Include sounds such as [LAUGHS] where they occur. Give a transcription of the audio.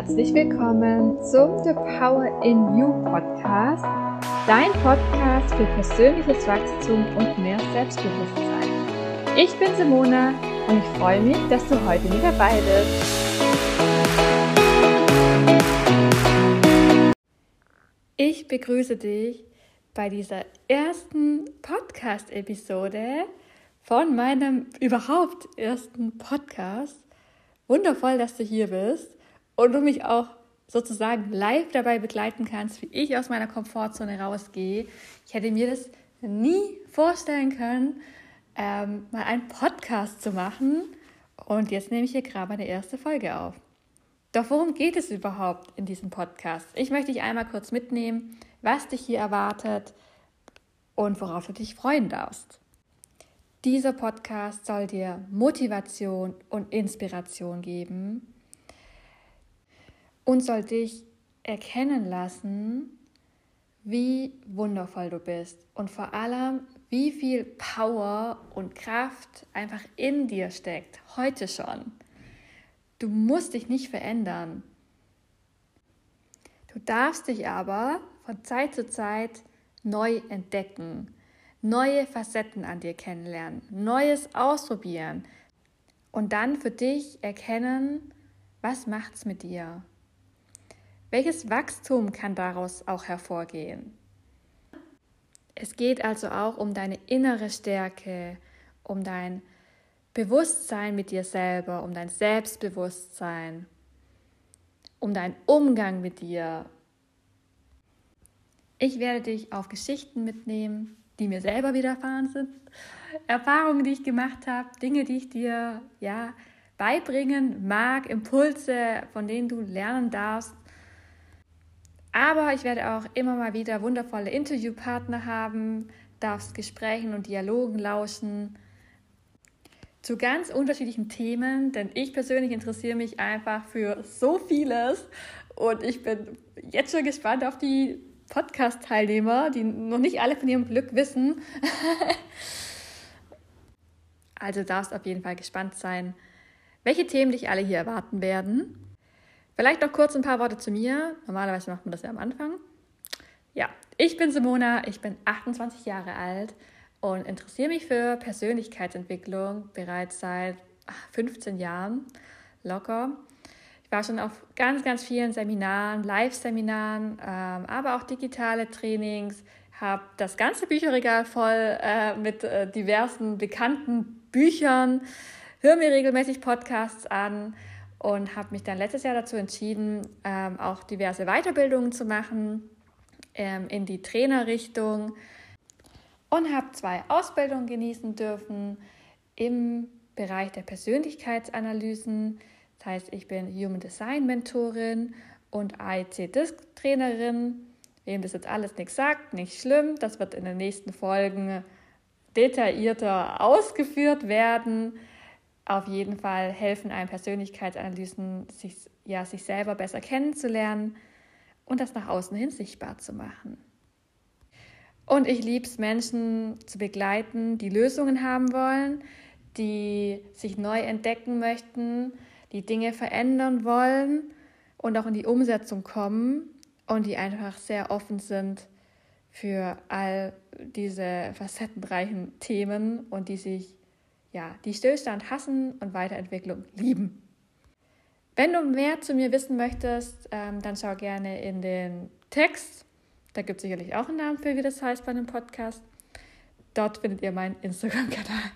herzlich willkommen zum The Power in You Podcast, dein Podcast für persönliches Wachstum und mehr Selbstbewusstsein. Ich bin Simona und ich freue mich, dass du heute mit dabei bist. Ich begrüße dich bei dieser ersten Podcast-Episode von meinem überhaupt ersten Podcast. Wundervoll, dass du hier bist und du mich auch sozusagen live dabei begleiten kannst, wie ich aus meiner Komfortzone rausgehe. Ich hätte mir das nie vorstellen können, ähm, mal einen Podcast zu machen. Und jetzt nehme ich hier gerade meine erste Folge auf. Doch worum geht es überhaupt in diesem Podcast? Ich möchte dich einmal kurz mitnehmen, was dich hier erwartet und worauf du dich freuen darfst. Dieser Podcast soll dir Motivation und Inspiration geben, und soll dich erkennen lassen, wie wundervoll du bist und vor allem, wie viel Power und Kraft einfach in dir steckt, heute schon. Du musst dich nicht verändern. Du darfst dich aber von Zeit zu Zeit neu entdecken, neue Facetten an dir kennenlernen, Neues ausprobieren und dann für dich erkennen, was macht's mit dir? Welches Wachstum kann daraus auch hervorgehen? Es geht also auch um deine innere Stärke, um dein Bewusstsein mit dir selber, um dein Selbstbewusstsein, um deinen Umgang mit dir. Ich werde dich auf Geschichten mitnehmen, die mir selber widerfahren sind, Erfahrungen, die ich gemacht habe, Dinge, die ich dir ja beibringen mag, Impulse, von denen du lernen darfst aber ich werde auch immer mal wieder wundervolle Interviewpartner haben, darfst Gesprächen und Dialogen lauschen zu ganz unterschiedlichen Themen, denn ich persönlich interessiere mich einfach für so vieles und ich bin jetzt schon gespannt auf die Podcast-Teilnehmer, die noch nicht alle von ihrem Glück wissen. [LAUGHS] also darfst auf jeden Fall gespannt sein, welche Themen dich alle hier erwarten werden. Vielleicht noch kurz ein paar Worte zu mir. Normalerweise macht man das ja am Anfang. Ja, ich bin Simona, ich bin 28 Jahre alt und interessiere mich für Persönlichkeitsentwicklung bereits seit 15 Jahren locker. Ich war schon auf ganz, ganz vielen Seminaren, Live-Seminaren, ähm, aber auch digitale Trainings, habe das ganze Bücherregal voll äh, mit äh, diversen bekannten Büchern, höre mir regelmäßig Podcasts an und habe mich dann letztes Jahr dazu entschieden, ähm, auch diverse Weiterbildungen zu machen ähm, in die Trainerrichtung und habe zwei Ausbildungen genießen dürfen im Bereich der Persönlichkeitsanalysen. Das heißt, ich bin Human Design Mentorin und AIC Disc Trainerin. Wem das jetzt alles nichts sagt, nicht schlimm. Das wird in den nächsten Folgen detaillierter ausgeführt werden auf jeden Fall helfen einem Persönlichkeitsanalysen, sich, ja, sich selber besser kennenzulernen und das nach außen hin sichtbar zu machen. Und ich liebe es, Menschen zu begleiten, die Lösungen haben wollen, die sich neu entdecken möchten, die Dinge verändern wollen und auch in die Umsetzung kommen und die einfach sehr offen sind für all diese facettenreichen Themen und die sich ja, die Stillstand hassen und Weiterentwicklung lieben. Wenn du mehr zu mir wissen möchtest, ähm, dann schau gerne in den Text. Da gibt es sicherlich auch einen Namen für, wie das heißt bei einem Podcast. Dort findet ihr meinen Instagram-Kanal.